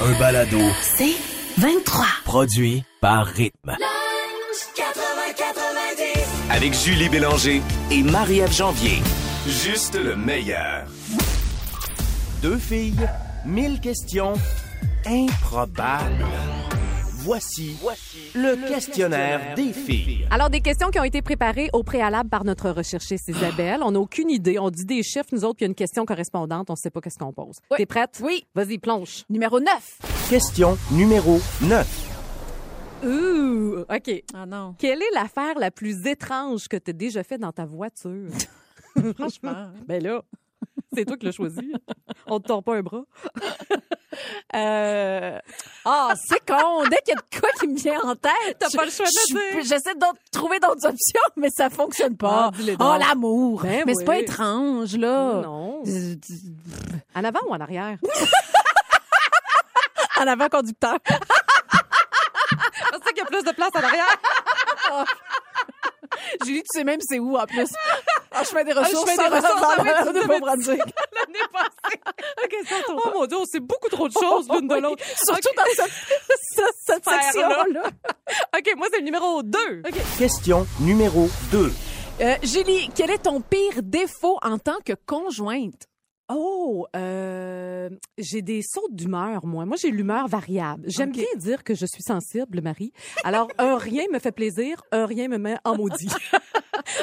Un balado C'est 23. produit par Rythme. Avec Julie Bélanger et Marie-Ève Janvier. Juste le meilleur. Deux filles, mille questions improbables. Voici, le, questionnaire des filles. Alors, des questions qui ont été préparées au préalable par notre recherchiste Isabelle. On n'a aucune idée. On dit des chiffres, nous autres, puis il y a une question correspondante. On ne sait pas qu'est-ce qu'on pose. Oui. T'es prête? Oui. Vas-y, plonge. Numéro 9. Question numéro 9. Ouh, OK. Ah non. Quelle est l'affaire la plus étrange que tu as déjà fait dans ta voiture? Franchement. ben là, c'est toi qui l'as choisi. On te tord pas un bras. Euh... Ah, c'est con. Dès qu'il y a de quoi qui me vient en tête. T'as pas le choix de dire. J'essaie de trouver d'autres options, mais ça fonctionne pas. Ah, oh, l'amour. Ben mais c'est pas étrange, là. Non. Euh, En avant ou en arrière? En avant conducteur. C'est ça qu'il y a plus de place en arrière. Julie, tu sais même c'est où en plus. Ah, je fais des ressources. fais des ressources, ah devais- Nouveau-Brunswick. L'année passée. OK, c'est à ton Oh mon Dieu, on sait beaucoup trop de choses l'une de l'autre. Surtout dans cette, cette, section-là. OK, moi, c'est le numéro 2. Question numéro 2. Euh, Julie, quel est ton pire défaut en tant que conjointe? Oh, euh, j'ai des sautes d'humeur, moi. Moi, j'ai l'humeur variable. J'aime Ok. bien dire que je suis sensible, Marie. Alors, un rien me fait plaisir, un rien me met en maudit.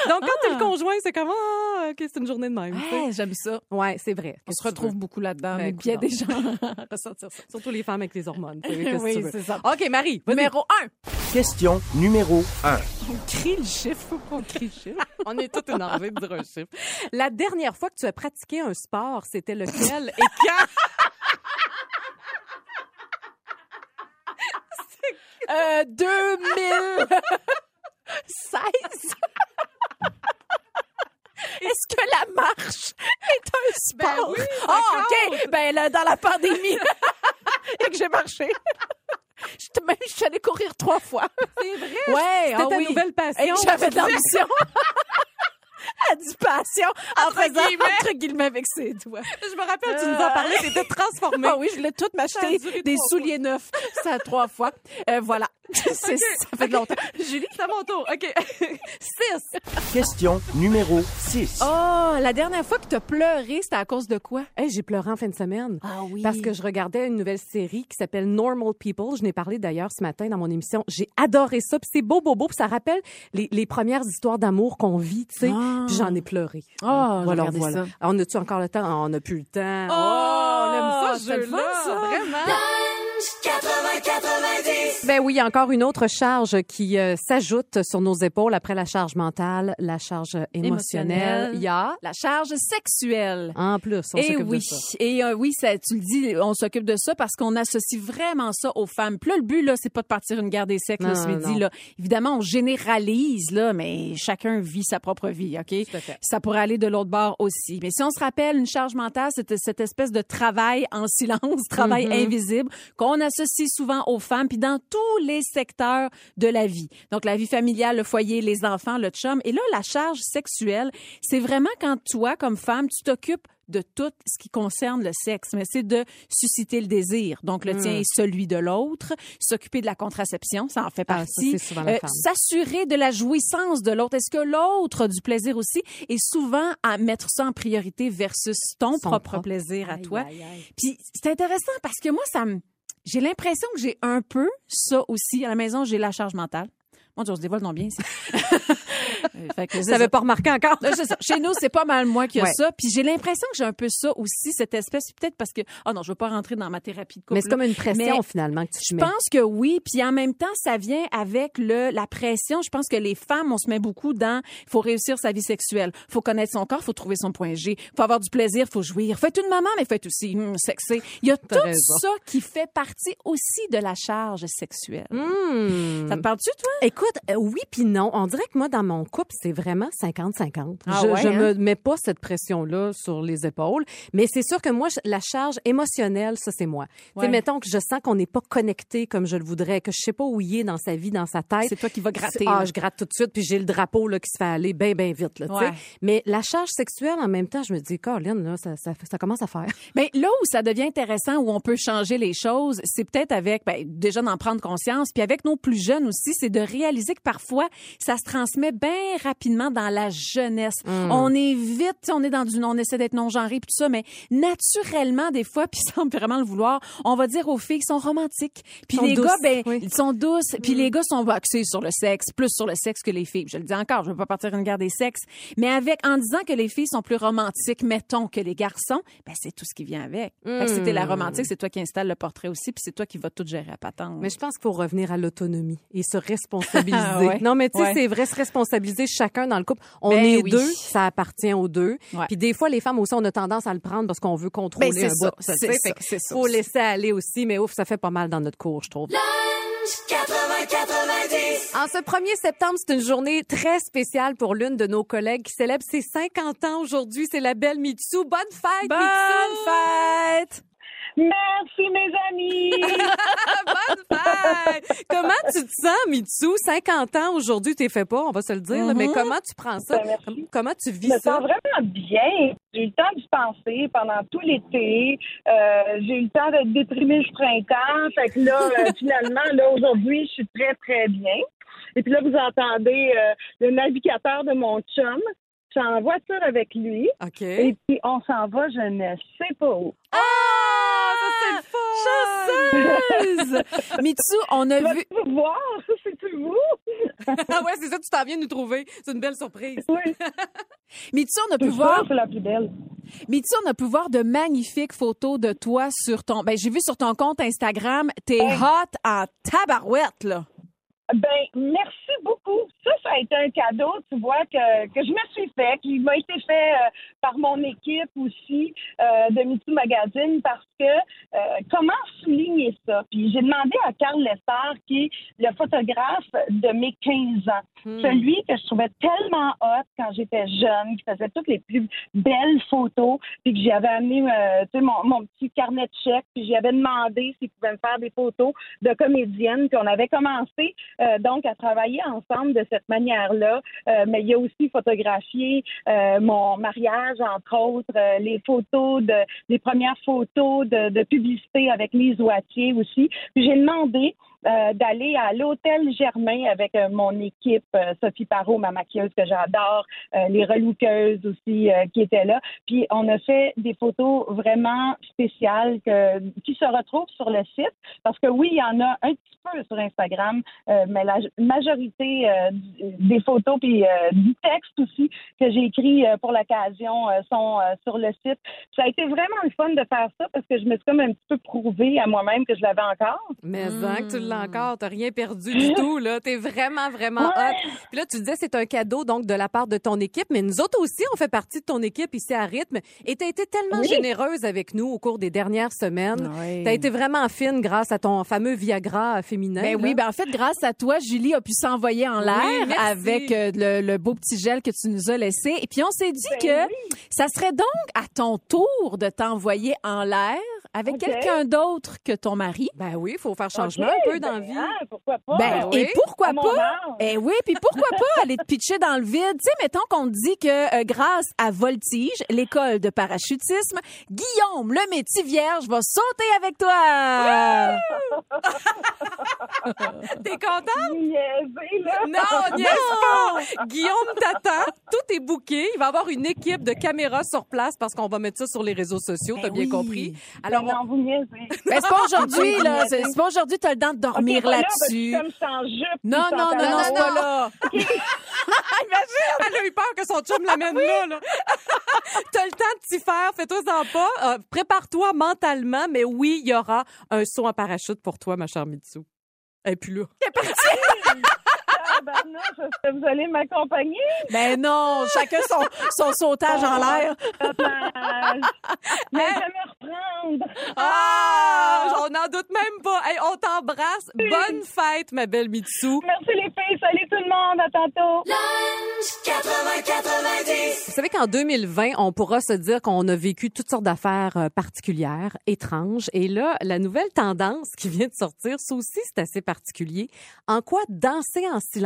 Donc, quand t'es le conjoint, c'est comme, ah, OK, c'est une journée de même. j'aime ça. Ouais, c'est vrai. On se retrouve veux? beaucoup là-dedans. Ben, mais il y a des gens ressentir ça. Surtout les femmes avec les hormones. oui, c'est ça. OK, Marie. Numéro 1. Question numéro 1. On crie le chiffre. On crie le chiffre. On est toutes énervés de dire un chiffre. La dernière fois que tu as pratiqué un sport, c'était lequel et quand? Euh, 2016. Est-ce que la marche est un sport? oui, ça Ah, compte. OK. Ben, là, dans la pandémie, et que j'ai marché. Je te- Même, je suis allée courir trois fois. C'est vrai? Ouais, C'était ah ta oui. nouvelle passion. J'avais de l'ambition. Dit passion en Entre faisant guillemets. entre guillemets avec ses doigts. Je me rappelle, tu nous en parlais, t'étais transformée. Ah oui, je voulais tout Ça a m'acheter des souliers neufs. Ça trois fois. Euh, voilà. C'est- Ça fait longtemps. Julie? C'est à mon tour. OK. 6. Question numéro 6. Oh, la dernière fois que tu as pleuré, c'était à cause de quoi? Hey, j'ai pleuré en fin de semaine. Ah oui. Parce que je regardais une nouvelle série qui s'appelle Normal People. Je n'ai parlé d'ailleurs ce matin dans mon émission. J'ai adoré ça. Puis c'est beau, beau, beau. Puis ça rappelle les, les premières histoires d'amour qu'on vit, tu sais. Ah. Puis j'en ai pleuré. Ah, voilà, regardez voilà. ça. On a-tu encore le temps? On n'a plus le temps. Oh, on aime ça, le fun, ça. Vraiment. Ben oui, encore une autre charge qui euh, s'ajoute sur nos épaules après la charge mentale, la charge émotionnelle. Il y a, la charge sexuelle. en plus, on s'occupe Eh oui, de ça. et euh, oui, ça, tu le dis, on s'occupe de ça parce qu'on associe vraiment ça aux femmes. Puis là, le but là, c'est pas de partir une guerre des sexes Non, là, non, là. Évidemment, on généralise là, mais chacun vit sa propre vie, ok? Tout à fait. Ça pourrait aller de l'autre bord aussi. Mais si on se rappelle, une charge mentale, c'est cette espèce de travail en silence, travail Mm-hmm. invisible qu'on associe souvent aux femmes, puis dans tous les secteurs de la vie. Donc la vie familiale, le foyer, les enfants, le chum. Et là, la charge sexuelle, c'est vraiment quand toi, comme femme, tu t'occupes de tout ce qui concerne le sexe, mais c'est de susciter le désir. Donc, le tien et celui de l'autre, s'occuper de la contraception, ça en fait Ah, partie. femme. S'assurer de la jouissance de l'autre. Est-ce que l'autre a du plaisir aussi? Et souvent, à mettre ça en priorité versus ton propre, propre. plaisir à Aïe, toi. aïe, aïe. Puis c'est intéressant parce que moi, ça me... J'ai l'impression que j'ai un peu ça aussi. À la maison, j'ai la charge mentale. Mon Dieu, on se dévoile non bien. Fait que Ça pas remarqué encore. Ça. Chez nous, c'est pas mal moi qui a Ouais. ça. Puis j'ai l'impression que j'ai un peu ça aussi, cette espèce. Peut-être parce que, oh non, je veux pas rentrer dans ma thérapie de couple. Mais c'est comme une pression, Mais finalement, que tu Je mets. pense que oui, puis en même temps, ça vient avec le la pression. Je pense que les femmes, on se met beaucoup dans il faut réussir sa vie sexuelle, faut connaître son corps, faut trouver son point G, faut avoir du plaisir, faut jouir. Être une maman, mais être aussi hum, sexy. Il y a tout raison. ça qui fait partie aussi de la charge sexuelle. Hmm. Ça te parle-tu, toi? Écoute, euh, oui puis non. On dirait que moi, dans mon couple, c'est vraiment 50-50. Ah je ouais, je hein? me mets pas cette pression-là sur les épaules. Mais c'est sûr que moi, la charge émotionnelle, ça, c'est moi. Ouais. mettons que je sens qu'on n'est pas connecté comme je le voudrais, que je sais pas où il est dans sa vie, dans sa tête. C'est toi qui vas gratter. Ah, là. je gratte tout de suite, puis j'ai le drapeau là, qui se fait aller bien, bien vite. Là. Ouais. Mais la charge sexuelle, en même temps, je me dis, Caroline, là, ça, ça, ça commence à faire. Mais là où ça devient intéressant, où on peut changer les choses, c'est peut-être avec, ben, déjà d'en prendre conscience, puis avec nos plus jeunes aussi, c'est de réaliser que parfois, ça se transmet bien rapidement dans la jeunesse. Hmm. On est vite, on est dans du, on essaie d'être non-genré puis tout ça, mais naturellement, des fois, puis sans vraiment le vouloir, on va dire aux filles qu'ils sont romantiques. Puis les douces, gars, ben, oui. ils sont douces. Puis les gars sont axés sur le sexe, plus sur le sexe que les filles. Je le dis encore, je veux pas partir une guerre des sexes, mais avec, en disant que les filles sont plus romantiques, mettons, que les garçons, ben, c'est tout ce qui vient avec. Si t'es la romantique, c'est toi qui installes le portrait aussi, puis c'est toi qui vas tout gérer à patente. Mais je pense qu'il faut revenir à l'autonomie et se responsabiliser. Ah ouais. Non, mais tu sais, Ouais. c'est vrai, se responsabiliser chacun dans le couple. On Ben est oui. deux, ça appartient aux deux. Ouais. Puis des fois, les femmes aussi, on a tendance à le prendre parce qu'on veut contrôler Ben, un ça, bout. ça, c'est ça, Fait que c'est ça Faut laisser aller aussi, mais ouf, ça fait pas mal dans notre cours, je trouve. En ce 1er septembre, c'est une journée très spéciale pour l'une de nos collègues qui célèbre ses 50 ans aujourd'hui. C'est la belle Mitsu. Bonne fête, Bonne Mitsu! fête! Merci, mes amis! Bonne fête! comment tu te sens, Mitsu? 50 ans aujourd'hui, t'es fait pas, on va se le dire, mais comment tu prends ça? Ben, Comment tu Je vis me ça? sens vraiment bien. J'ai eu le temps d'y penser pendant tout l'été. Euh, j'ai eu le temps d'être déprimée ce printemps. Fait que là, euh, finalement, là, aujourd'hui, je suis très, très bien. Et puis là, vous entendez euh, le navigateur de mon chum. Je suis en voiture avec lui. OK. Et puis, on s'en va, je ne sais pas où. Ah, Chanceuse! Mitsu, on a vu. Vas-tu voir? C'est vous? ah ouais, c'est ça, tu t'en viens nous trouver. C'est une belle surprise. Oui. Mitsu, on a pu voir. c'est la plus belle. Mitsu, on a pu voir de magnifiques photos de toi sur ton. Ben, j'ai vu sur ton compte Instagram, t'es hot en tabarouette, là. Ben, merci beaucoup. Ça, ça a été un cadeau, tu vois, que, que je me suis fait, qui m'a été fait euh, par mon équipe aussi euh, de MeToo Magazine, parce que euh, comment souligner ça? Puis j'ai demandé à Carl Lessard, qui est le photographe de mes 15 ans, celui que je trouvais tellement hot quand j'étais jeune, qui faisait toutes les plus belles photos, puis que j'avais amené euh, tu sais, mon, mon petit carnet de chèques, puis j'y avais demandé s'il pouvait me faire des photos de comédienne, puis on avait commencé euh, donc à travailler ensemble de cette manière-là. Euh, mais il a aussi photographié euh, mon mariage, entre autres, euh, les photos de les premières photos de, publicité avec Lise Ouatier aussi. Puis j'ai demandé euh, d'aller à l'hôtel Germain avec euh, mon équipe, euh, Sophie Parot, ma maquilleuse que j'adore, euh, les relookeuses aussi euh, qui étaient là. Puis on a fait des photos vraiment spéciales que, qui se retrouvent sur le site parce que oui, il y en a un petit peu sur Instagram, euh, mais la majorité euh, des photos puis euh, du texte aussi que j'ai écrit euh, pour l'occasion euh, sont euh, sur le site. Ça a été vraiment le fun de faire ça parce que je me suis comme un petit peu prouvé à moi-même que je l'avais encore. Mais que l'as encore, t'as rien perdu du tout, là. T'es vraiment, vraiment hot. Puis là, tu disais, c'est un cadeau, donc, de la part de ton équipe, mais nous autres aussi, on fait partie de ton équipe ici à Rythme. Et t'as été tellement Oui. généreuse avec nous au cours des dernières semaines. Oui. T'as été vraiment fine grâce à ton fameux Viagra féminin. Ben là. oui, ben en fait, grâce à toi, Julie a pu s'envoyer en l'air Oui, avec euh, le, le beau petit gel que tu nous as laissé. Et puis, on s'est dit que ça serait donc à ton tour de t'envoyer en l'air avec quelqu'un d'autre que ton mari. Ben oui, il faut faire changement un peu dans la ben, vie. hein, pourquoi pas? Ben, oui. et pourquoi pas? Eh oui, puis pourquoi pas aller te pitcher dans le vide? Tu sais, mettons qu'on te dit que euh, grâce à Voltige, l'école de parachutisme, Guillaume, le métier vierge, va sauter avec toi. T'es contente? Niaisez, là. Non, niaise pas! Guillaume t'attend. Tout est booké. Il va y avoir une équipe de caméras sur place parce qu'on va mettre ça sur les réseaux sociaux. T'as Ben bien oui. compris. Alors, non, vous niaisez. Ben, c'est pas aujourd'hui, là. C'est c'est pas aujourd'hui, t'as le temps de dormir Ok, pas là, parce que là-dessus. Comme sans jupe. Non, puis non, sans non, non, c'est pas là. elle a eu peur que son chum l'amène là, là. T'as le temps de t'y faire. Fais-toi-en pas. Euh, Prépare-toi mentalement. Mais oui, il y aura un saut en parachute pour toi, ma chère Mitsu. Et puis là. Ah, ben non, est-ce que vous allez m'accompagner? Ben non, chacun son, son sautage en l'air. Mais je vais me reprendre. Ah! On n'en doute même pas. Hey, on t'embrasse. Bonne fête, ma belle Mitsu. Merci les filles. Salut tout le monde. À tantôt. Vous savez qu'en 2020, on pourra se dire qu'on a vécu toutes sortes d'affaires euh, particulières, étranges. Et là, la nouvelle tendance qui vient de sortir, ça aussi, c'est assez particulier. En quoi danser en silence,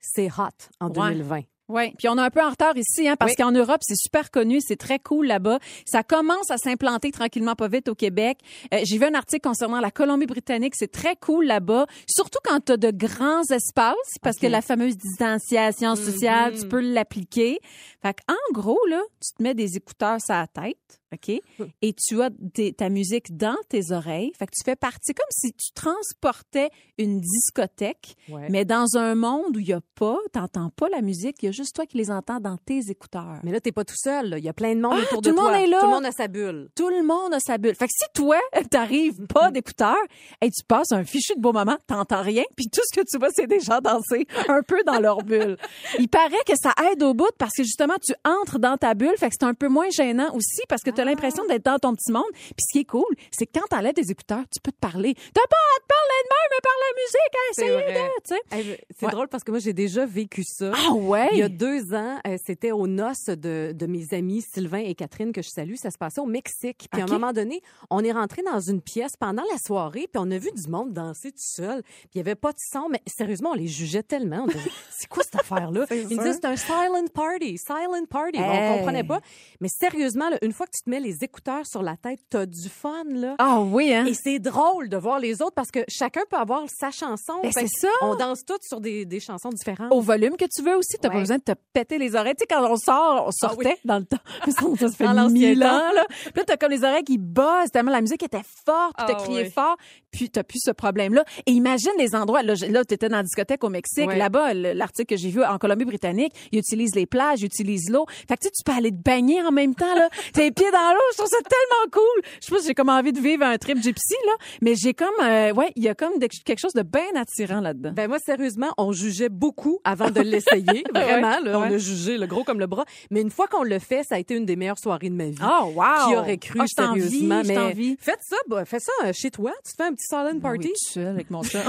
c'est hot en Ouais. 2020? Oui, puis on est un peu en retard ici, hein, parce Oui. qu'en Europe, c'est super connu, c'est très cool là-bas. Ça commence à s'implanter tranquillement pas vite au Québec. Euh, J'ai vu un article concernant la Colombie-Britannique, c'est très cool là-bas, surtout quand tu as de grands espaces, parce que la fameuse distanciation sociale, tu peux l'appliquer. Fait en gros, là, tu te mets des écouteurs sur la tête, OK? Et tu as ta musique dans tes oreilles. Fait que tu fais partie comme si tu transportais une discothèque, Ouais. mais dans un monde où il y a pas, t'entends pas la musique, il y a juste toi qui les entends dans tes écouteurs. Mais là, t'es pas tout seul. Il y a plein de monde Ah, autour tout de le toi. monde est là. Tout le monde a sa bulle. Tout le monde a sa bulle. Fait que si toi, t'arrives pas d'écouteurs, et tu passes un fichu de beau moment, t'entends rien, puis tout ce que tu vois, c'est des gens danser un peu dans leur bulle. Il paraît que ça aide au bout parce que justement, tu entres dans ta bulle, fait que c'est un peu moins gênant aussi parce que t'as l'impression d'être dans ton petit monde. Puis ce qui est cool, c'est que quand t'enlèves tes écouteurs, tu peux te parler. T'as pas à te parler de même, mais par la musique, C'est essayez vrai. de, tu sais. C'est Ouais. drôle parce que moi, j'ai déjà vécu ça. Ah ouais? Il y a deux ans, euh, c'était aux noces de, de mes amis Sylvain et Catherine que je salue. Ça se passait au Mexique. Puis à un moment donné, on est rentré dans une pièce pendant la soirée, puis on a vu du monde danser tout seul. Puis il y avait pas de son, mais sérieusement, on les jugeait tellement. C'est quoi cette affaire-là? Ils sûr. disaient c'est un silent party, silent party. Hey. On comprenait pas. Mais sérieusement, là, une fois que tu te mets les écouteurs sur la tête, t'as du fun là. Ah oui, hein? Et c'est drôle de voir les autres parce que chacun peut avoir sa chanson. Ben, c'est ça. On danse toutes sur des, des chansons différentes. au volume que tu veux aussi. T'as Ouais. pas besoin de te péter les oreilles. Tu sais, quand on sort, on sortait oui. dans le temps. Ça, se fait Dans mille temps. ans, là. Puis là, t'as comme les oreilles qui buzzent tellement la musique était forte, puis t'as Ah, crié oui. fort, puis t'as plus ce problème-là. Et imagine les endroits. Là, là t'étais dans la discothèque au Mexique. Ouais. Là-bas, le- l'article que j'ai vu en Colombie-Britannique, ils utilisent les plages, ils utilisent l'eau. Fait que tu sais, tu peux aller te baigner en même temps, là. T'as les pieds dans l'eau. Je trouve ça tellement cool. Je sais pas si j'ai comme envie de vivre un trip gypsy, là. Mais j'ai comme, euh, ouais, il y a comme de- quelque chose de bien attirant là-dedans. Ben moi, sérieusement, on jugeait beaucoup avant de l'essayer. Vraiment, là, Ouais. on a jugé le gros comme le bras. Mais une fois qu'on le fait, ça a été une des meilleures soirées de ma vie. Oh, wow! Qui aurait cru Ah, je sérieusement? je mais faites ça, bah, fais ça euh, chez toi. Tu te fais un petit silent Ben Oui, party. tout seul avec mon chat.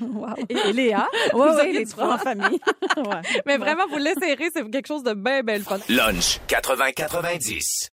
wow. Et, et Léa, vous Ouais, ouais, auriez les trois en famille. Ouais. Mais vraiment, vous l'essayerez, c'est quelque chose de bien, bien le fun. Lunch 80-90.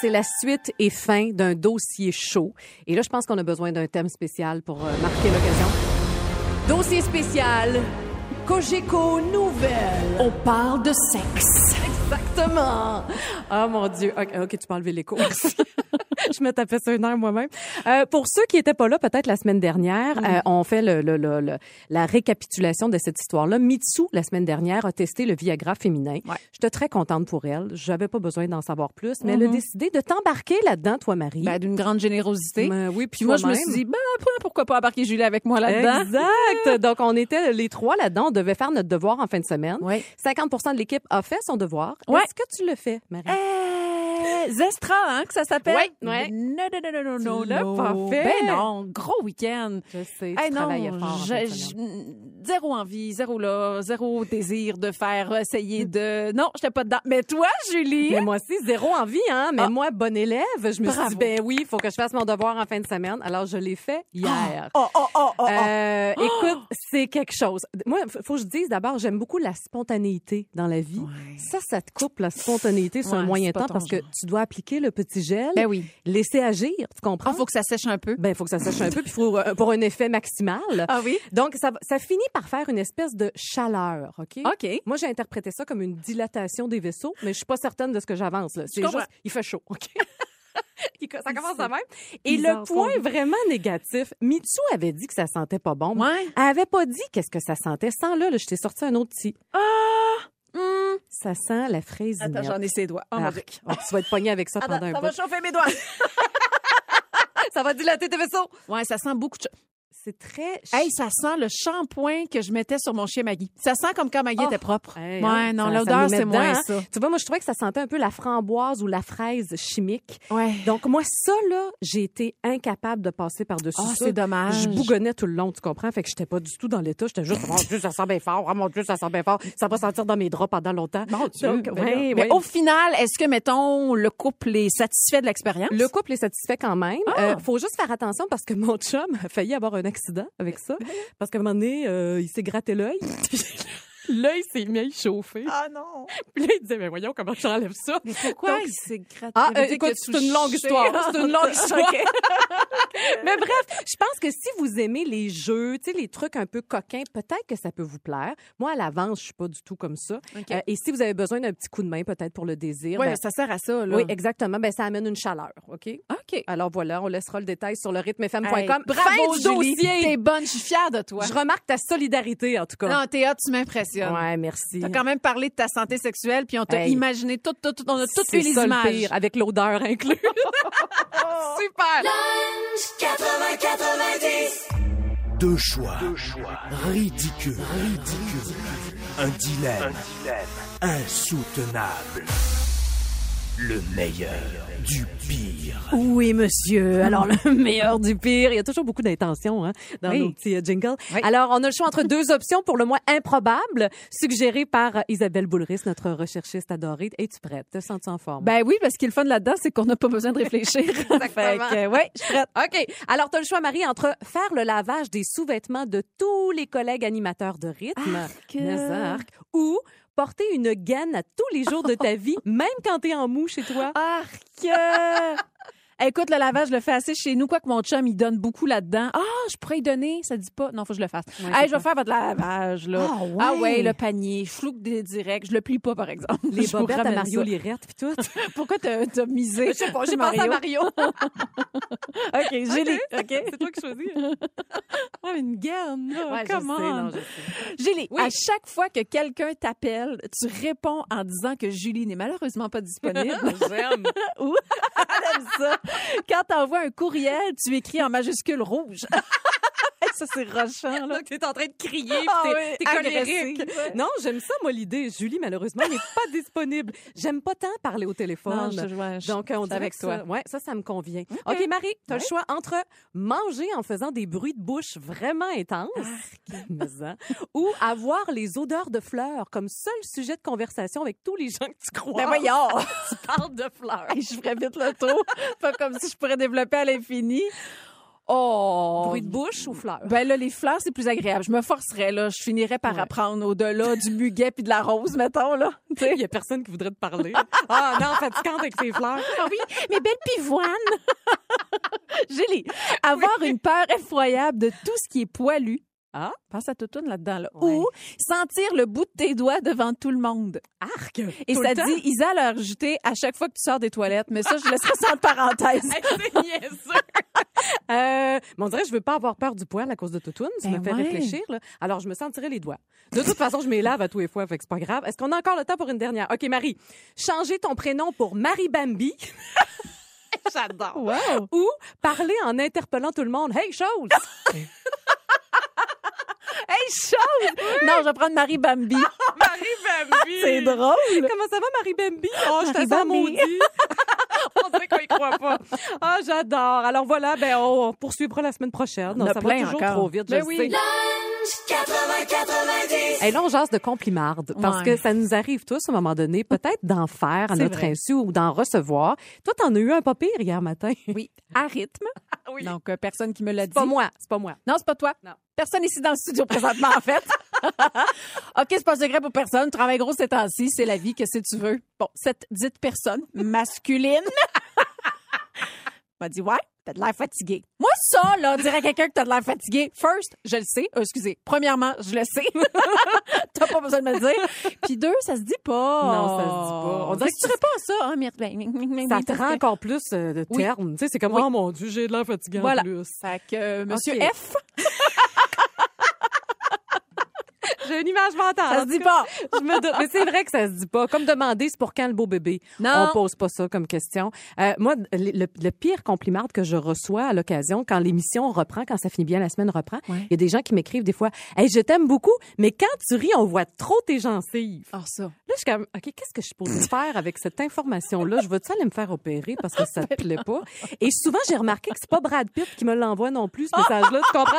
C'est la suite et fin d'un dossier chaud. Et là, je pense qu'on a besoin d'un thème spécial pour euh, marquer l'occasion. Dossier spécial. Cogeco Nouvelle. On parle de sexe. Exactement. Ah, mon Dieu. OK, tu peux enlever l'écho. je me tapais sur une heure moi-même. Euh, pour ceux qui étaient pas là, peut-être la semaine dernière, euh, on fait le, le- le- le- la récapitulation de cette histoire-là. Mitsu, la semaine dernière, a testé le Viagra féminin. Ouais. J'étais très contente pour elle. J'avais pas besoin d'en savoir plus, mais elle a décidé de t'embarquer là-dedans, toi, Marie. Ben, d'une grande générosité. Ben oui, puis moi, je me suis dit, ben, pourquoi pas embarquer Julie avec moi là-dedans? Exact. Donc, on était les trois là-dedans. On devait faire notre devoir en fin de semaine. Oui. 50% de l'équipe a fait son devoir. Ouais. Est-ce que tu le fais, Marie? Euh, Zestra, hein, que ça s'appelle? Ouais, ouais. Non, non, non, non, non, non. pas fait? Ben non, gros week-end. Je sais, tu Hey, non, fort. je- je- zéro envie, zéro là, zéro désir de faire essayer de. Non, j'étais pas dedans. Mais toi, Julie? Mais moi aussi, zéro envie, hein. Mais Ah. moi, bonne élève, je me suis Bravo. dit, ben oui, il faut que je fasse mon devoir en fin de semaine. Alors, je l'ai fait hier. Oh, oh, oh, oh, oh. Euh, écoute, c'est quelque chose. Moi, faut que je dise d'abord, j'aime beaucoup la spontanéité dans la vie. Ouais. Ça, ça te coupe la spontanéité sur Ouais, un moyen temps parce que genre. Tu dois appliquer le petit gel, Ben oui. laisser agir, tu comprends? Il faut que ça sèche un peu. Ben, il faut que ça sèche un peu, puis faut euh, pour un effet maximal. Ah oui? Donc, ça, ça finit par faire une espèce de chaleur, OK? OK. Moi, j'ai interprété ça comme une dilatation des vaisseaux, mais je suis pas certaine de ce que j'avance. là. C'est juste, il fait chaud, OK? Ça commence de même. Et le point vraiment négatif, Mitsu avait dit que ça sentait pas bon. Ouais. Elle avait pas dit qu'est-ce que ça sentait. Sans là, là, je t'ai sorti un autre petit. Ah! Hum. Ça sent la fraise. Attends, j'en ai ses doigts. Oh. Arc. Oh, tu vas être pogné avec ça Attends, pendant un ça bout. va chauffer mes doigts. Ça va dilater tes vaisseaux. ouais, ça sent beaucoup de. C'est très... Hey, ça sent le shampoing que je mettais sur mon chien Maggie. Ça sent comme quand Maggie Oh. était propre. Hey, ouais, hein, non, ça- ça l'odeur, c'est moins dedans, ça. hein. Tu vois, moi, je trouvais que ça sentait un peu la framboise ou la fraise chimique. Ouais. Donc, moi, ça, là, j'ai été incapable de passer par-dessus ça. c'est dommage. Je bougonnais tout le long, tu comprends? Fait que j'étais pas du tout dans l'état. J'étais juste, oh mon Dieu, ça sent bien fort. Oh mon Dieu, ça sent bien fort. Ça va sentir dans mes draps pendant longtemps. Mon Dieu, Donc, ben ouais, ouais. Mais au final, est-ce que, mettons, le couple est satisfait de l'expérience? Le couple est satisfait quand même. Ah! Euh, faut juste faire attention parce que mon chum a failli avoir un accident avec ça. Parce qu'à un moment donné, euh, il s'est gratté l'œil. Puis L'œil s'est mis à y chauffer. Ah non! Puis là, il disait, mais voyons comment j'enlève ça. Mais pourquoi Donc, il s'est gratté? Ah, euh, écoute, que c'est une longue histoire. C'est une longue histoire. Mais bref, je pense que si vous aimez les jeux, tu sais, les trucs un peu coquins, peut-être que ça peut vous plaire. Moi, à l'avance, je suis pas du tout comme ça. Euh, et si vous avez besoin d'un petit coup de main, peut-être pour le désir. Ouais, ben, ça sert à ça, là. oui, exactement. Ben, ça amène une chaleur, OK? OK. Alors voilà, on laissera le détail sur le rythmefm.com. Hey, fin bravo, du Julie. dossier. T'es bonne, je suis fière de toi. Je remarque ta solidarité, en tout cas. Non, t'es hot, tu m'impressionnes. Ouais, merci. T'as quand même parlé de ta santé sexuelle, puis on t'a Hey. imaginé tout, tout, tout, on a toutes les ça le images. pire, avec l'odeur inclus. Super. Deux choix. Ridicule. Ridicule. Un dilemme. Insoutenable. Le meilleur du pire. Oui, monsieur. Alors, le meilleur du pire. Il y a toujours beaucoup d'intentions hein, dans Oui. nos petits euh, jingles. Oui. Alors, on a le choix entre deux options pour le moins improbables, suggérées par Isabelle Boulris, notre recherchiste adorée. Es-tu prête? Te sens-tu en forme? Ben oui, parce ce qui est le fun là-dedans, c'est qu'on n'a pas besoin de réfléchir. fait que, ouais, je suis prête. OK. Alors, tu as le choix, Marie, entre faire le lavage des sous-vêtements de tous les collègues animateurs de rythme, arc, ou porter une gaine à tous les jours de ta vie, même quand tu es en mou chez toi. Arc! Écoute, le lavage, je le fais assez chez nous. Quoi que mon chum, il donne beaucoup là-dedans. Ah, je pourrais y donner. Ça dit pas. Non, faut que je le fasse. Ouais, hey, je vais faire votre lavage, là. Ah, ouais. Ah ouais, le panier. Je flouque des directs. Je le plie pas, par exemple. Les Je bobettes à Mario. Lirette puis tout. Pourquoi t'as misé? Je sais pas, j'ai pensé à Mario? OK, j'ai les... OK. C'est toi qui choisis. Ouais, une gaine, là. Ouais, je Come sais, on. non, je sais. Julie, Oui. à chaque fois que quelqu'un t'appelle, tu réponds en disant que Julie n'est malheureusement pas disponible. J'aime. Ou, elle aime ça. Quand t'envoies un courriel, tu écris en majuscule rouge. ça, c'est rochant, là. Donc, t'es en train de crier, puis Ah t'es, oui, t'es colérique. agressive. Non, j'aime ça, moi, l'idée. Julie, malheureusement, n'est pas disponible. J'aime pas tant parler au téléphone. Non, je- ouais, je- Donc, on dirait avec que ça- toi. Ouais, ça, ça me convient. OK, Marie, tu as le choix entre manger en faisant des bruits de bouche vraiment intenses, ça, ou avoir les odeurs de fleurs comme seul sujet de conversation avec tous les gens que tu crois. Ben voyons! tu parles de fleurs. Hey, je ferais vite le tour. Pas comme si je pourrais développer à l'infini. Oh! Bruit de bouche ou fleurs? Ben là, les fleurs, c'est plus agréable. Je me forcerais, là. Je finirais par Ouais. apprendre au-delà du muguet puis de la rose, mettons, là. Il y a personne qui voudrait te parler. ah non, fatigante avec ses fleurs. Ah oui, mes belles pivoines. Julie, avoir une peur effroyable de tout ce qui est poilu Ah, pense à tout là-dedans. Là. Ouais. Ou sentir le bout de tes doigts devant tout le monde. Arc! Et Tout ça le dit, Isa l'a rajouté à chaque fois que tu sors des toilettes. Mais ça, je laisserai ça en parenthèse. Euh, mais on dirait je veux pas avoir peur du poil à cause de Toutoune. Ça Ben me fait ouais. réfléchir. Là. Alors, je me sentirais les doigts. De toute façon, je m'y lave à tous les fois, fait que c'est pas grave. Est-ce qu'on a encore le temps pour une dernière? OK, Marie. Changer ton prénom pour Marie Bambi. J'adore. Wow! Ou parler en interpellant tout le monde. Hey, chose! Hey, chose! Non, je vais prendre Marie Bambi. Marie Bambi! C'est drôle. Comment ça va, Marie Bambi? Oh, je te Marie sens Bambi. maudit. on dirait qu'on y croit pas. Ah, j'adore. Alors voilà, ben, on poursuivra la semaine prochaine. On a ça plein va toujours encore. trop vite, Ben je oui. sais. Et là, on jase de complimarde parce Ouais. que ça nous arrive tous à un moment donné, peut-être d'en faire à notre vrai. insu ou d'en recevoir. Toi, t'en as eu un pas pire hier matin. Oui, à rythme. Oui. Donc, euh, personne qui me l'a dit. C'est pas moi, c'est pas moi. Non, c'est pas toi. Non. Personne ici dans le studio présentement, en fait. OK, c'est pas un secret pour personne. Travaille gros ces temps-ci, c'est la vie, qu'est-ce que tu veux? Bon, cette dite personne masculine m'a dit, ouais, t'as de l'air fatigué. Moi, ça, là, dire à quelqu'un que t'as de l'air fatigué, first, je le sais. Euh, excusez. Premièrement, je le sais. t'as pas besoin de me le dire. Puis deux, ça se dit pas. Non, ça se dit pas. On dirait que tu réponds ça, hein, Myrtle? Ben, Ça te rend encore plus euh, de Oui. termes. Tu sais, c'est comme, Oui. oh mon Dieu, j'ai de l'air Voilà. en plus. Fait que, euh, Monsieur. F, J'ai une image mentale. ça se dit pas. Je me doute. Mais c'est vrai que ça se dit pas. Comme demander, c'est pour quand le beau bébé? Non. On pose pas ça comme question. Euh, moi, le, le- le pire compliment que je reçois à l'occasion, quand l'émission reprend, quand ça finit bien, la semaine reprend, il Ouais. y a des gens qui m'écrivent des fois, hey, je t'aime beaucoup, mais quand tu ris, on voit trop tes gencives. Ah, ça. Là, je suis comme, OK, qu'est-ce que je supposée faire avec cette information-là? Je veux-tu aller me faire opérer parce que ça te plaît pas? Et souvent, j'ai remarqué que c'est pas Brad Pitt qui me l'envoie non plus, ce message-là, tu comprends?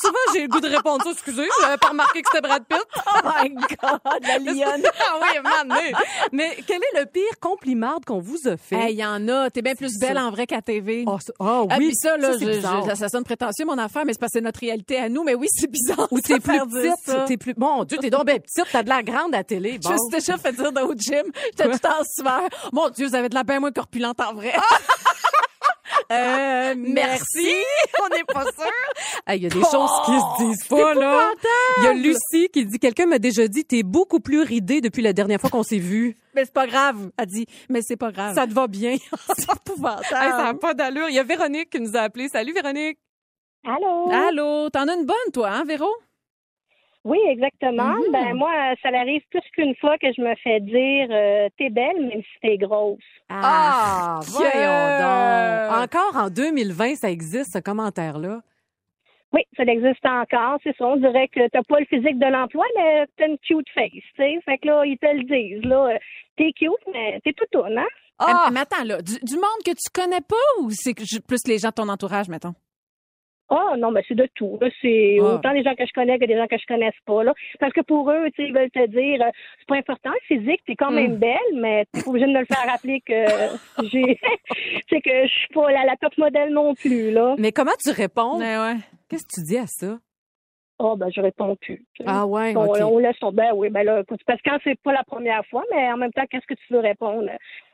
Souvent, j'ai le goût de répondre ça, excusez, j'avais pas remarqué que c'était Brad Pitt. Oh my God, la lionne. ah oui, donné. Mais quel est le pire compliment qu'on vous a fait? Hey, il y en a. T'es bien plus belle ça. en vrai qu'à TV. Oh, ça- ah oui, Ah, puis ça, là, c'est je- bizarre. je- ça sonne prétentieux, mon affaire, mais c'est parce que c'est notre réalité à nous. Mais oui, c'est bizarre. Ou t'es plus ça. petite, t'es plus... Mon Dieu, t'es donc bien petite, t'as de l'air grande à la télé. Je Bon. me suis déjà fait dire dans au gym. J'étais tout en sueur. Mon Dieu, vous avez de la bien moins corpulente en vrai. euh, merci. On n'est pas sûr. Il y a des choses qui se disent pas, là. Il y a Lucie qui dit, quelqu'un m'a déjà dit, t'es beaucoup plus ridée depuis la dernière fois qu'on s'est vu. Mais c'est pas grave. Elle dit, mais c'est pas grave. Ça te va bien? c'est épouvantable. Hey, ça n'a pas d'allure. Il y a Véronique qui nous a appelé. Salut, Véronique. Allô? Allô, t'en as une bonne, toi, hein, Véro? Oui, exactement. Mhm. Ben moi, ça arrive plus qu'une fois que je me fais dire euh, t'es belle même si t'es grosse. Ah, que- voyons donc. Encore en 2020, ça existe, ce commentaire-là? Oui, ça existe encore, c'est ça. On dirait que t'as pas le physique de l'emploi, mais t'as une cute face, tu sais. Fait que là, ils te le disent, là. euh, T'es cute, mais t'es tout hein? Ah! Mais attends, là, du, du monde que tu connais pas ou c'est plus les gens de ton entourage, mettons? Oh non, mais c'est de tout. C'est Ah. autant des gens que je connais que des gens que je connaisse pas. Là. Parce que pour eux, tu sais, ils veulent te dire euh, c'est pas important le physique, t'es quand même belle, mais t'es pas obligé de me le faire rappeler que j'ai c'est que je suis pas la, la top modèle non plus, là. Mais comment tu réponds? Ouais, ouais. Qu'est-ce que tu dis à ça? Oh ben je réponds plus. Ah ouais, on, OK. on laisse tomber. Ben oui, ben là, écoute, parce que quand c'est pas la première fois, mais en même temps, qu'est-ce que tu veux répondre?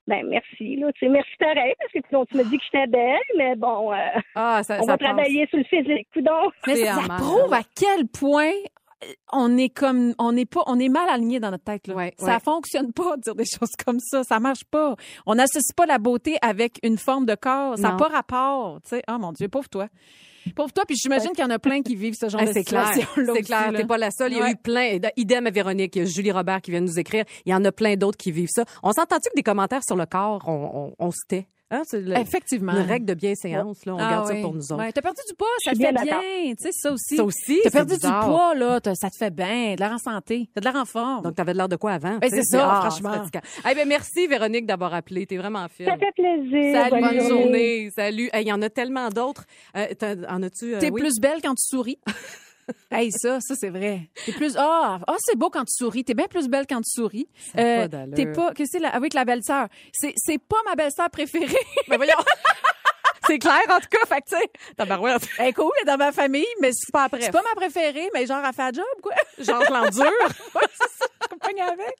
Ben merci, là. Tu sais, merci pareil, parce que sinon, tu me dis que j'étais belle, mais bon, euh, Ah, ça, on ça va travailler sur le physique. Donc, Mais ça prouve à quel point on est comme on n'est pas on est mal aligné dans notre tête là. Ouais, ça ouais. fonctionne pas de dire des choses comme ça, ça marche pas. On n'associe pas la beauté avec une forme de corps, ça n'a pas rapport, tu sais. Oh mon dieu, pauvre toi. Pauvre toi, puis j'imagine qu'il y en a plein qui vivent ce genre Ah, de c'est clair. situation C'est clair. T'es pas la seule. Il y a Ouais. eu plein. Idem à Véronique. Il y a Julie Robert qui vient de nous écrire. Il y en a plein d'autres qui vivent ça. On s'entend-tu que des commentaires sur le corps, on, on, on se tait? Hein? C'est le- Effectivement. une règle de bienséance, là. On Ah garde oui. ça pour nous autres. Ouais, t'as perdu du poids, ça te fait bien tu sais ça aussi. Ça aussi, T'as perdu bizarre. du poids là, ça te fait bien, de l'air en santé, t'as de l'air en forme. Donc, t'avais de l'air de quoi avant? Ben, c'est ça, Ah, franchement. fatigant. Eh ben, merci, Véronique, d'avoir appelé. T'es vraiment fine. ça fait plaisir. Salut, Bonne bonne journée. Salut. Hey, Il y en a tellement d'autres. Euh, en as-tu? euh, T'es oui? plus belle quand tu souris. hey, ça, ça c'est vrai. T'es plus ah, ah c'est beau quand tu souris. T'es bien plus belle quand tu souris. D'allure. t'es pas qu'est-ce que c'est la- avec la belle-sœur. C'est c'est pas ma belle-sœur préférée. Ben, voyons. c'est clair, en tout cas. Fait que, tu sais, tabarouette. Elle est cool, elle est dans ma famille, mais c'est pas après. c'est pas ma préférée, mais genre elle fait la job quoi. Ouais, c'est ça. pogne avec.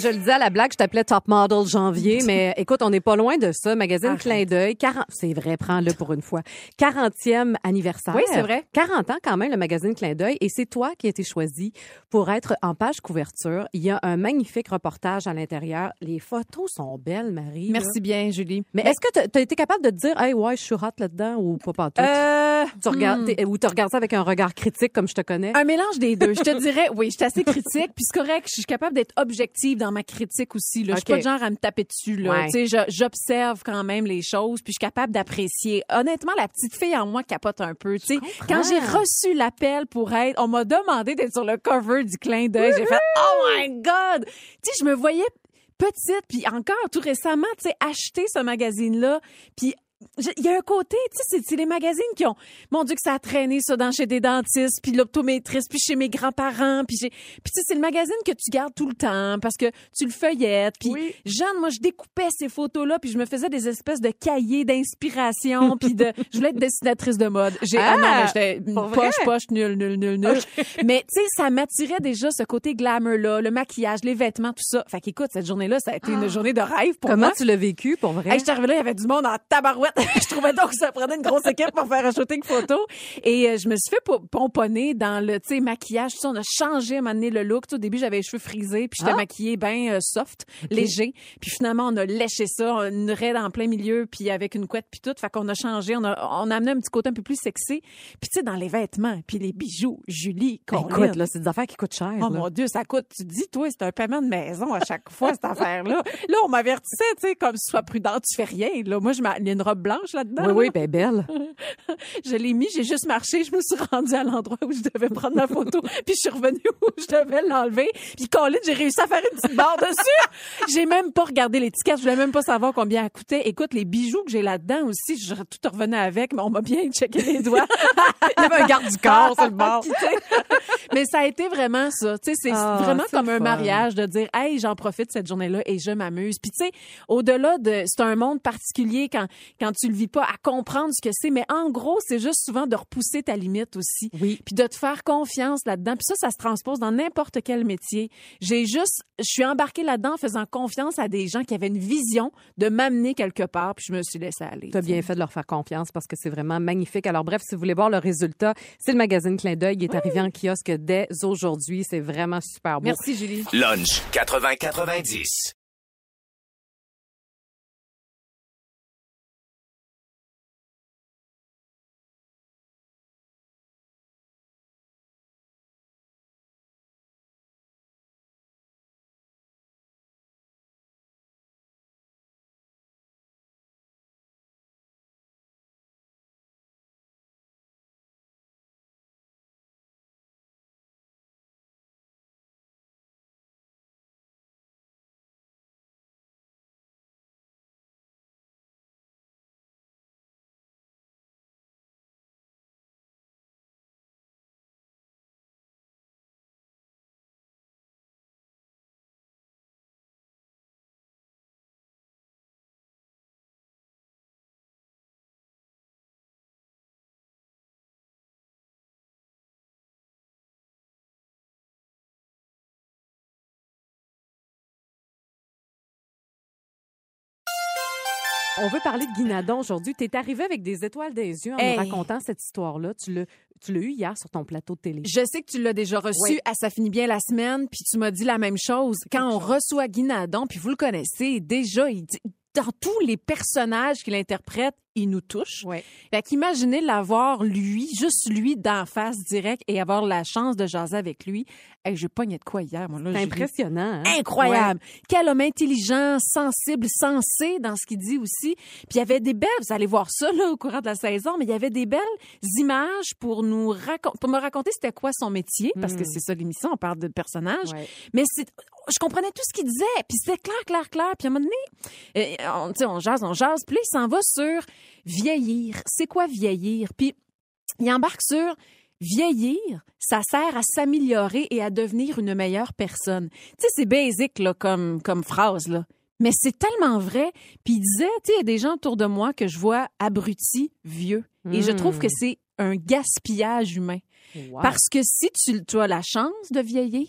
Je le disais à la blague, je t'appelais Top Model janvier, mais écoute, on n'est pas loin de ça. Magazine Arrête. Clin d'œil, 40, c'est vrai, prends-le pour une fois. 40e anniversaire. Oui, c'est vrai. 40 ans quand même, le magazine Clin d'œil, et c'est toi qui as été choisi pour être en page couverture. Il y a un magnifique reportage à l'intérieur. Les photos sont belles, Marie. là. Merci bien, Julie. Mais est-ce que tu as été capable de te dire, hey, ouais, je suis hot là-dedans ou pas pas tout? Euh, tu regardes, hmm. ou tu regardes ça avec un regard critique comme je te connais? Un mélange des deux. Je te dirais, oui, je suis assez critique, puis c'est correct. Je suis capable d'être objective dans ma critique aussi. Là. Je suis pas de genre à me taper dessus. Là. Ouais. J'observe quand même les choses, puis je suis capable d'apprécier. Honnêtement, la petite fille en moi capote un peu. Tu sais, quand j'ai reçu l'appel pour être, on m'a demandé d'être sur le cover du clin d'œil. J'ai fait, oh my god. Tu sais, je me voyais petite, puis encore tout récemment, tu sais, acheter ce magazine-là, puis il y a un côté, tu sais, c'est- les magazines qui ont, mon Dieu, que ça a traîné ça dans chez des dentistes, puis l'optométriste, puis chez mes grands-parents, puis j'ai, puis tu sais, c'est le magazine que tu gardes tout le temps parce que tu le feuillettes. Puis Oui. Jeanne, moi, je découpais ces photos-là, puis je me faisais des espèces de cahiers d'inspiration, puis de, je voulais être dessinatrice de mode. J'ai, ah, Ah, non, mais j'étais poche, poche, nul, nul, nul, nul. Mais tu sais, ça m'attirait déjà ce côté glamour-là, le maquillage, les vêtements, tout ça. Fait qu'écoute, cette journée-là, ça a été une journée de rêve pour Comment moi. tu l'as vécu pour vrai? Hey, je suis arrivée là, il y avait du monde en tabarouette. je trouvais donc que ça prenait une grosse équipe pour faire un shooting photo. Et euh, je me suis fait po- pomponner dans le, tu sais, maquillage. On a changé à donné le look. Tu sais, au début, j'avais les cheveux frisés, puis j'étais Ah. maquillée bien soft, léger. Puis finalement, on a léché ça, une raide en plein milieu, puis avec une couette, puis tout. Fait qu'on a changé, on a, on a amené un petit côté un peu plus sexy. Puis tu sais, dans les vêtements, puis les bijoux, Julie, qu'on Écoute, là, c'est des affaires qui coûtent cher. Oh là. mon Dieu, ça coûte. Tu dis, toi, c'est un paiement de maison à chaque fois, cette affaire-là. Là, on m'avertissait, tu sais, comme sois prudent, tu fais rien. Là, moi, je a une robe blanche là-dedans. Oui, oui, ben belle. Je l'ai mis, j'ai juste marché, je me suis rendue à l'endroit où je devais prendre ma photo, puis je suis revenue où je devais l'enlever. Puis Colin, j'ai réussi à faire une petite barre dessus. J'ai même pas regardé l'étiquette, je voulais même pas savoir combien elle coûtait. Écoute, les bijoux que j'ai là-dedans aussi, je tout revenais avec, mais on m'a bien checké les doigts. Il y avait un garde du corps sur le bord. Mais ça a été vraiment ça. Tu sais, c'est Ah, vraiment comme un fun. mariage de dire, hey, j'en profite cette journée-là et je m'amuse. Puis tu sais, au-delà de, c'est un monde particulier quand quand tu le vis pas à comprendre ce que c'est. Mais en gros, c'est juste souvent de repousser ta limite aussi. Oui. Puis de te faire confiance là-dedans. Puis ça, ça se transpose dans n'importe quel métier. J'ai juste, je suis embarquée là-dedans en faisant confiance à des gens qui avaient une vision de m'amener quelque part. Puis je me suis laissée aller. Tu as tu sais. bien fait de leur faire confiance parce que c'est vraiment magnifique. Alors bref, si vous voulez voir le résultat, c'est le magazine Clin d'œil. Il est arrivé en kiosque dès aujourd'hui. C'est vraiment super beau. Merci Julie. Lunch 80-90. On veut parler de Guinadon aujourd'hui. Tu es arrivé avec des étoiles des yeux en Hey. nous racontant cette histoire-là. Tu l'as tu l'as eu hier sur ton plateau de télé. Je sais que tu l'as déjà reçu Oui. à Ça finit bien la semaine, puis tu m'as dit la même chose. Quand on reçoit Guinadon, puis vous le connaissez, déjà, il dit- dans tous les personnages qu'il interprète, il nous touche. Ouais. Fait qu'imaginez l'avoir, lui, juste lui, d'en face direct et avoir la chance de jaser avec lui. Hey, j'ai pogné de quoi hier, moi. C'est impressionnant. hein? Incroyable. Quel homme intelligent, sensible, sensé dans ce qu'il dit aussi. Puis il y avait des belles, vous allez voir ça là, au courant de la saison, mais il y avait des belles images pour nous raconter, pour me raconter c'était quoi son métier, parce que c'est ça l'émission, on parle de personnage. Ouais. Mais c'est, je comprenais tout ce qu'il disait, puis c'était clair, clair, clair. Puis à un moment donné, euh, on, tu sais, on jase, on jase, puis il s'en va sur vieillir. C'est quoi vieillir? Puis il embarque sur vieillir, ça sert à s'améliorer et à devenir une meilleure personne. Tu sais, c'est basic là, comme, comme phrase, là. Mais c'est tellement vrai. Puis il disait, tu sais, il y a des gens autour de moi que je vois abrutis, vieux. Et je trouve que c'est un gaspillage humain. Wow. Parce que si tu, tu as la chance de vieillir,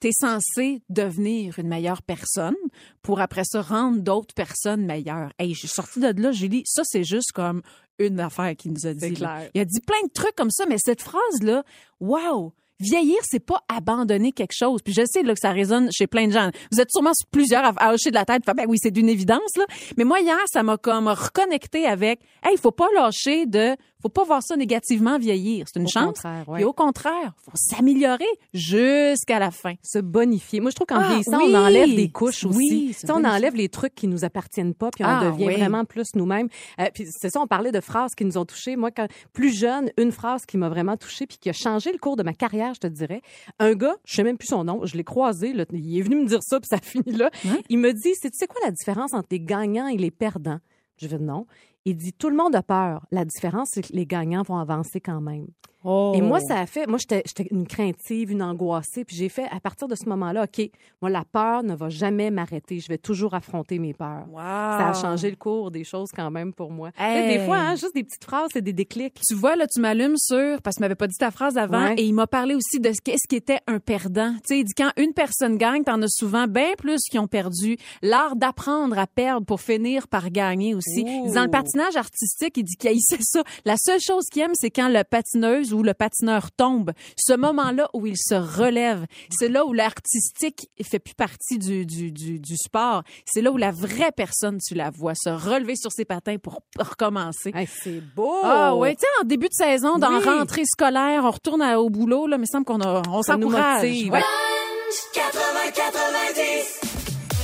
tu es censé devenir une meilleure personne pour après ça rendre d'autres personnes meilleures. Hey, je suis sortie de là, Julie, ça c'est juste comme une affaire qu'il nous a dit. clair. Il a dit plein de trucs comme ça, mais cette phrase-là, wow! Vieillir, c'est pas abandonner quelque chose. Puis je sais là, que ça résonne chez plein de gens. Vous êtes sûrement plusieurs à, à hocher de la tête. Ben oui, c'est d'une évidence là. Mais moi hier, ça m'a comme reconnecté avec. Hey, il faut pas lâcher de. Faut pas voir ça négativement vieillir. C'est une Au chance. contraire, ouais. Et au contraire, faut s'améliorer jusqu'à la fin. se bonifier. Moi, je trouve qu'en Ah, vieillissant, oui. on enlève des couches aussi. Oui, sais, on enlève les trucs qui nous appartiennent pas, puis on Ah, devient oui. vraiment plus nous-mêmes. Euh, puis c'est ça, on parlait de phrases qui nous ont touchés. Moi, quand plus jeune, une phrase qui m'a vraiment touchée, puis qui a changé le cours de ma carrière, je te dirais. Un gars, je sais même plus son nom, je l'ai croisé, là, il est venu me dire ça, puis ça finit là. Il me dit, c'est tu sais quoi la différence entre les gagnants et les perdants? Je vais non. Il dit, tout le monde a peur. La différence, c'est que les gagnants vont avancer quand même. Oh. Et moi, ça a fait, moi, j'étais une craintive, une angoissée, puis j'ai fait, à partir de ce moment-là, OK, moi, la peur ne va jamais m'arrêter. Je vais toujours affronter mes peurs. Wow. Ça a changé le cours des choses quand même pour moi. Hey. Tu sais, Des fois, hein, juste des petites phrases, c'est des déclics. Tu vois, là, tu m'allumes sur, parce qu'il m'avait pas dit ta phrase avant, Ouais. et il m'a parlé aussi de ce qu'est-ce qui était un perdant. Tu sais, il dit quand une personne gagne, t'en as souvent bien plus qui ont perdu. L'art d'apprendre à perdre pour finir par gagner aussi. Dans le patinage artistique, il dit qu'il haïssait ça. La seule chose qu'il aime, c'est quand le patineuse ou le patineur tombe. Ce moment-là où il se relève. C'est là où l'artistique fait plus partie du, du, du, du sport. C'est là où la vraie personne, tu la vois se relever sur ses patins pour recommencer. Hey, c'est beau! Ah ouais, tu sais, en début de saison, dans Oui. rentrée scolaire, on retourne à- au boulot, là, mais il me semble qu'on a, on s'encourage. motive. Ouais.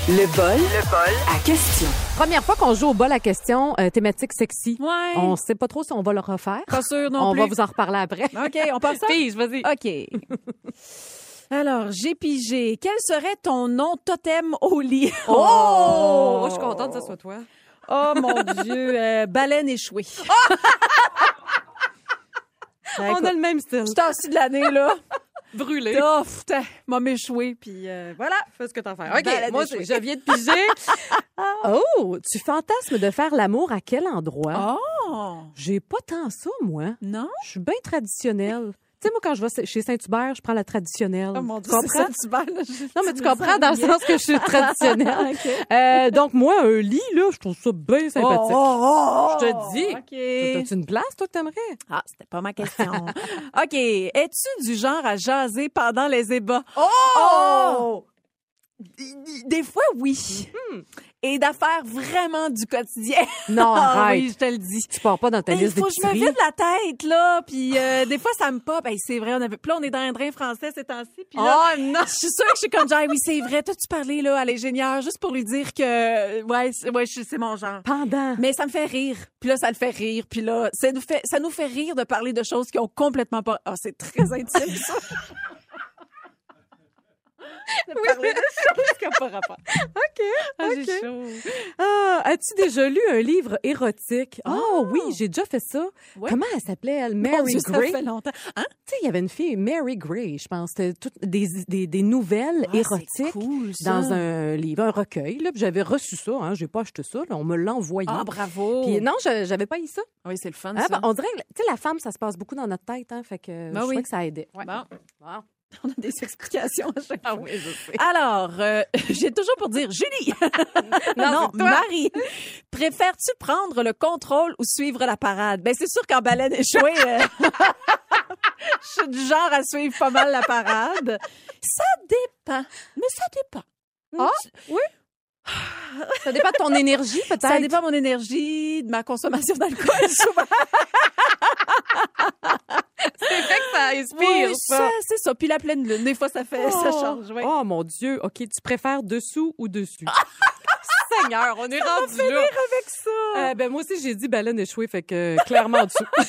Le bol, le bol à question. Première fois qu'on joue au bol à question euh, thématique sexy. Ouais. On sait pas trop si on va le refaire. Pas sûr non on plus. va vous en reparler après. OK, on passe ça? Pige, vas-y. OK. Alors, j'ai pigé. Quel serait ton nom totem au lit? Oh! Je suis contente que ce soit toi. Oh mon Dieu, euh, baleine échouée. Ben, On écoute, a le même style. Je suis de l'année, là. Brûlé. Tough, t'as- m'a m'échoué, puis euh, voilà. Fais ce que t'as fait. Ben, OK, moi, déchouée. je viens de piger. oh, tu fantasmes de faire l'amour à quel endroit? Oh! J'ai pas tant ça, moi. Non? Je suis bien traditionnelle. Sais, moi, quand je vais chez Saint-Hubert, je prends la traditionnelle. Oh mon Dieu, Saint-Hubert. Non, mais tu comprends dans le sens que je suis traditionnelle. Euh, donc, moi, un lit, là, je trouve ça bien sympathique. Oh, Je te dis. OK. T'as-tu une place, toi, que t'aimerais? Ah, c'était pas ma question. OK. Es-tu du genre à jaser pendant les ébats? Oh! Des fois, oui. Et d'affaires vraiment du quotidien. Non, Ah arrête. oui, je te le dis. Tu pars pas dans ta Il liste faut que je me vide la tête, là. Puis euh, des fois, ça me pop. Hey, c'est vrai, on avait... Puis là, on est dans un train français ces temps-ci. Puis là, Oh, non! je suis sûre que je suis comme genre, oui, c'est vrai. Toi, tu parlais, là, à l'ingénieur, juste pour lui dire que, ouais, c'est, ouais, mon genre. Pendant. Mais ça me fait rire. Puis là, ça le fait rire. Puis là, ça nous fait, ça nous fait rire de parler de choses qui ont complètement pas... Ah, c'est très intime, ça. de parler de choses qui pas rapport. OK. Ah, j'ai chaud. Ah, as-tu déjà lu un livre érotique? Oh, oui, j'ai déjà fait ça. Ouais. Comment elle s'appelait, elle? Mary Dieu, ça Gray? fait longtemps. Hein? Tu sais, il y avait une fille, Mary Gray, je pense. C'était toutes des, des, des nouvelles Ah, érotiques cool, dans un livre, un recueil. Là, j'avais reçu ça. Hein, j'ai pas acheté ça. là, on me l'a envoyé. Ah, bravo. Puis non, je- j'avais pas eu ça. oui, c'est le fun, Hein, ça. ben, on dirait, que, tu sais, la femme, ça se passe beaucoup dans notre tête. Hein, fait que Ben je oui. trouvais que ça aidait. Ouais. Bon, Bon. on a des explications à chaque fois. Ah oui, je sais. Alors, euh, j'ai toujours pour dire Julie. non, toi. Marie. Préfères-tu prendre le contrôle ou suivre la parade? Ben, c'est sûr qu'en baleine échouée, euh, je suis du genre à suivre pas mal la parade. Ça dépend. Mais ça dépend. Ah, oui? Ça dépend de ton énergie, peut-être. Ça dépend de mon énergie, de ma consommation d'alcool, souvent. C'est vrai que ça inspire, Oui, ça. ça, c'est ça. Puis la pleine lune, des fois, ça fait, ça Oh. change. ouais. Oh mon Dieu, OK, tu préfères dessous ou dessus? Seigneur, on est rendu là. avec ça. Euh, ben moi aussi j'ai dit baleine échouée, fait que clairement en dessous.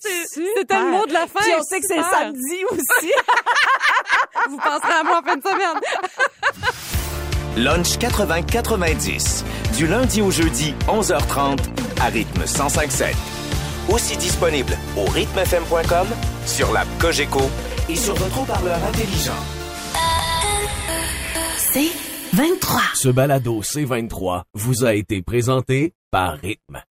C'est- C'était le mot de la fin. Puis on sait que c'est samedi aussi. Vous penserez à moi en fin de semaine. Lunch 80-90. Du lundi au jeudi, 11h30, à rythme 105.7. Aussi disponible au rythmefm.com, sur l'app Cogeco et sur votre haut-parleur intelligent. C'est 23. Ce balado C23 vous a été présenté par Rythme.